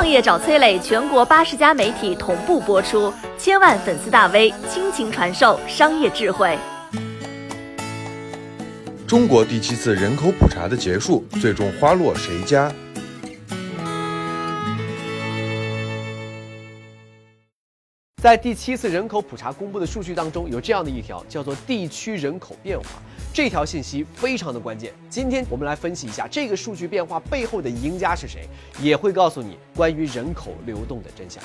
创业找崔磊，全国八十家媒体同步播出，千万粉丝大 V 倾情传授商业智慧。中国第七次人口普查的结束，最终花落谁家？在第七次人口普查公布的数据当中，有这样的一条，叫做地区人口变化。这条信息非常的关键。今天我们来分析一下这个数据变化背后的赢家是谁，也会告诉你关于人口流动的真相。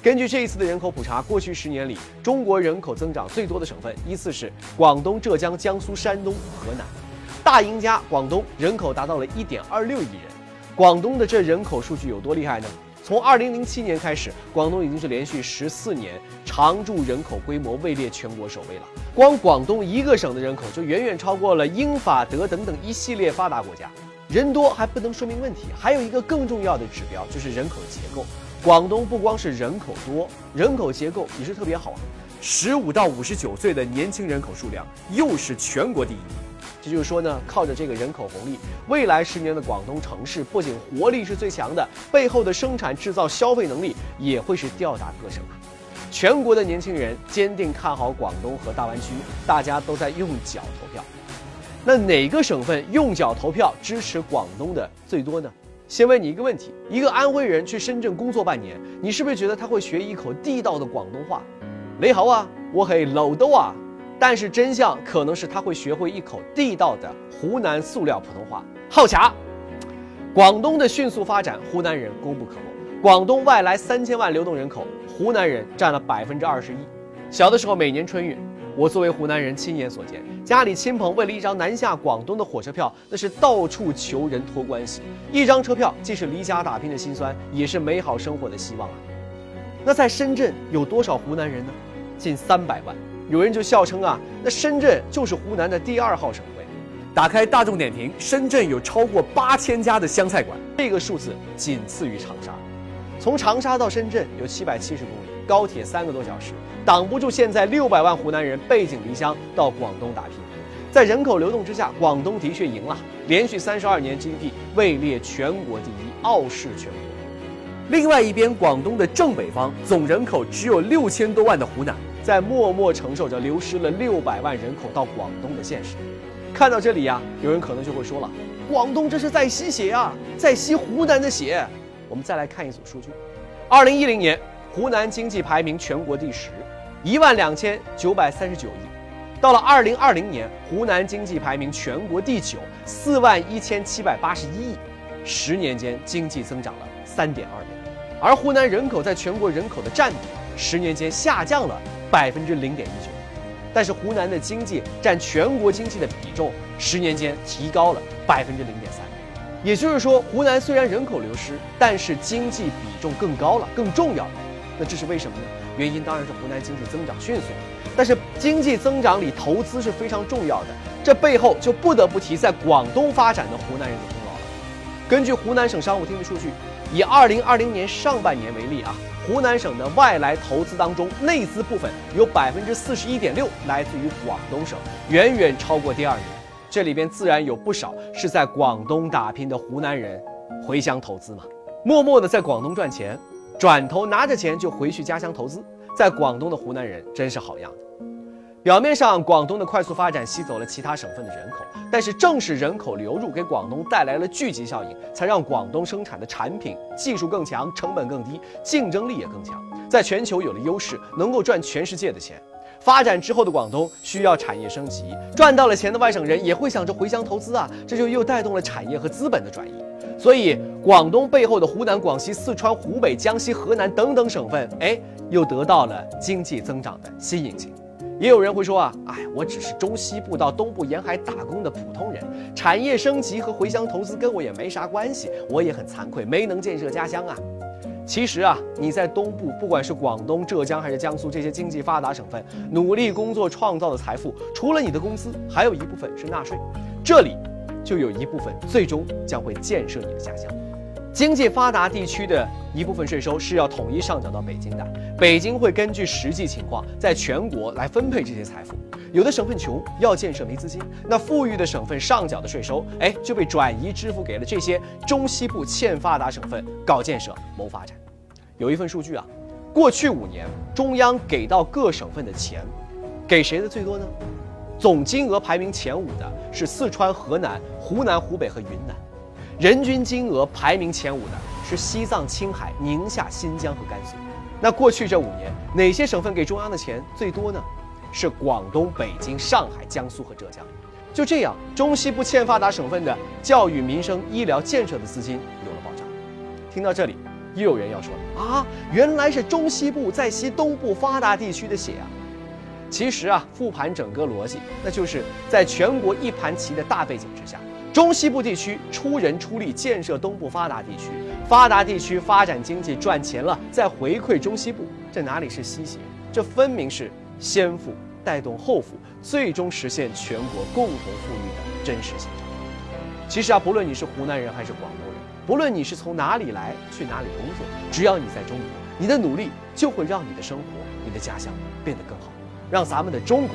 根据这一次的人口普查，过去十年里，中国人口增长最多的省份依次是广东、浙江、江苏、山东、河南。大赢家广东人口达到了一点二六亿人。广东的这人口数据有多厉害呢？从二零零七年开始，广东已经是连续十四年常住人口规模位列全国首位了。光广东一个省的人口就远远超过了英法德等等一系列发达国家。人多还不能说明问题，还有一个更重要的指标就是人口结构。广东不光是人口多，人口结构也是特别好。十五到五十九岁的年轻人口数量又是全国第一。这就是说呢，靠着这个人口红利，未来十年的广东城市不仅活力是最强的，背后的生产制造消费能力也会是吊打各省啊！全国的年轻人坚定看好广东和大湾区，大家都在用脚投票。那哪个省份用脚投票支持广东的最多呢？先问你一个问题：一个安徽人去深圳工作半年，你是不是觉得他会学一口地道的广东话？你好啊，我系老豆啊。但是真相可能是他会学会一口地道的湖南塑料普通话。好卡，广东的迅速发展，湖南人功不可没。广东外来三千万流动人口，湖南人占了百分之二十一。小的时候，每年春运，我作为湖南人亲眼所见，家里亲朋为了一张南下广东的火车票，那是到处求人托关系。一张车票既是离家打拼的辛酸，也是美好生活的希望啊。那在深圳有多少湖南人呢？近三百万。有人就笑称啊，那深圳就是湖南的第二号省会。打开大众点评，深圳有超过八千家的湘菜馆，这个数字仅次于长沙。从长沙到深圳有七百七十公里，高铁三个多小时，挡不住现在六百万湖南人背井离乡到广东打拼。在人口流动之下，广东的确赢了，连续三十二年 GDP 位列全国第一，傲视全国。另外一边，广东的正北方，总人口只有六千多万的湖南。在默默承受着流失了六百万人口到广东的现实。看到这里呀，有人可能就会说了：“广东这是在吸血啊，在吸湖南的血。”我们再来看一组数据：二零一零年，湖南经济排名全国第十，一万两千九百三十九亿；到了二零二零年，湖南经济排名全国第九，四万一千七百八十一亿，十年间经济增长了三点二倍。而湖南人口在全国人口的占比，十年间下降了。百分之零点一九，但是湖南的经济占全国经济的比重，十年间提高了百分之零点三。也就是说，湖南虽然人口流失，但是经济比重更高了，更重要了。那这是为什么呢？原因当然是湖南经济增长迅速。但是经济增长里投资是非常重要的，这背后就不得不提在广东发展的湖南人的功劳了。根据湖南省商务厅的数据，以二零二零年上半年为例啊。湖南省的外来投资当中，内资部分有百分之四十一点六来自于广东省，远远超过第二名。这里边自然有不少是在广东打拼的湖南人回乡投资嘛，默默的在广东赚钱，转头拿着钱就回去家乡投资。在广东的湖南人真是好样的。表面上，广东的快速发展吸走了其他省份的人口，但是正是人口流入给广东带来了聚集效应，才让广东生产的产品技术更强，成本更低，竞争力也更强，在全球有了优势，能够赚全世界的钱。发展之后的广东需要产业升级，赚到了钱的外省人也会想着回乡投资啊，这就又带动了产业和资本的转移。所以，广东背后的湖南、广西、四川、湖北、江西、河南等等省份，哎，又得到了经济增长的新引擎。也有人会说啊，哎，我只是中西部到东部沿海打工的普通人，产业升级和回乡投资跟我也没啥关系，我也很惭愧，没能建设家乡啊。其实啊，你在东部，不管是广东、浙江还是江苏这些经济发达省份，努力工作创造的财富，除了你的工资，还有一部分是纳税，这里就有一部分最终将会建设你的家乡。经济发达地区的一部分税收是要统一上缴到北京的，北京会根据实际情况在全国来分配这些财富。有的省份穷，要建设没资金，那富裕的省份上缴的税收，哎，就被转移支付给了这些中西部欠发达省份搞建设谋发展。有一份数据啊，过去五年中央给到各省份的钱，给谁的最多呢？总金额排名前五的是四川、河南、湖南、湖北和云南，人均金额排名前五的是西藏、青海、宁夏、新疆和甘肃。那过去这五年，哪些省份给中央的钱最多呢？是广东、北京、上海、江苏和浙江，就这样，中西部欠发达省份的教育、民生、医疗建设的资金有了保障。听到这里，又有人要说啊，原来是中西部在吸东部发达地区的血啊！其实啊，复盘整个逻辑，那就是在全国一盘棋的大背景之下，中西部地区出人出力建设东部发达地区，发达地区发展经济赚钱了，再回馈中西部，这哪里是西行？这分明是。先富带动后富，最终实现全国共同富裕的真实现状。其实啊，不论你是湖南人还是广东人，不论你是从哪里来去哪里工作，只要你在中国，你的努力就会让你的生活、你的家乡变得更好，让咱们的中国。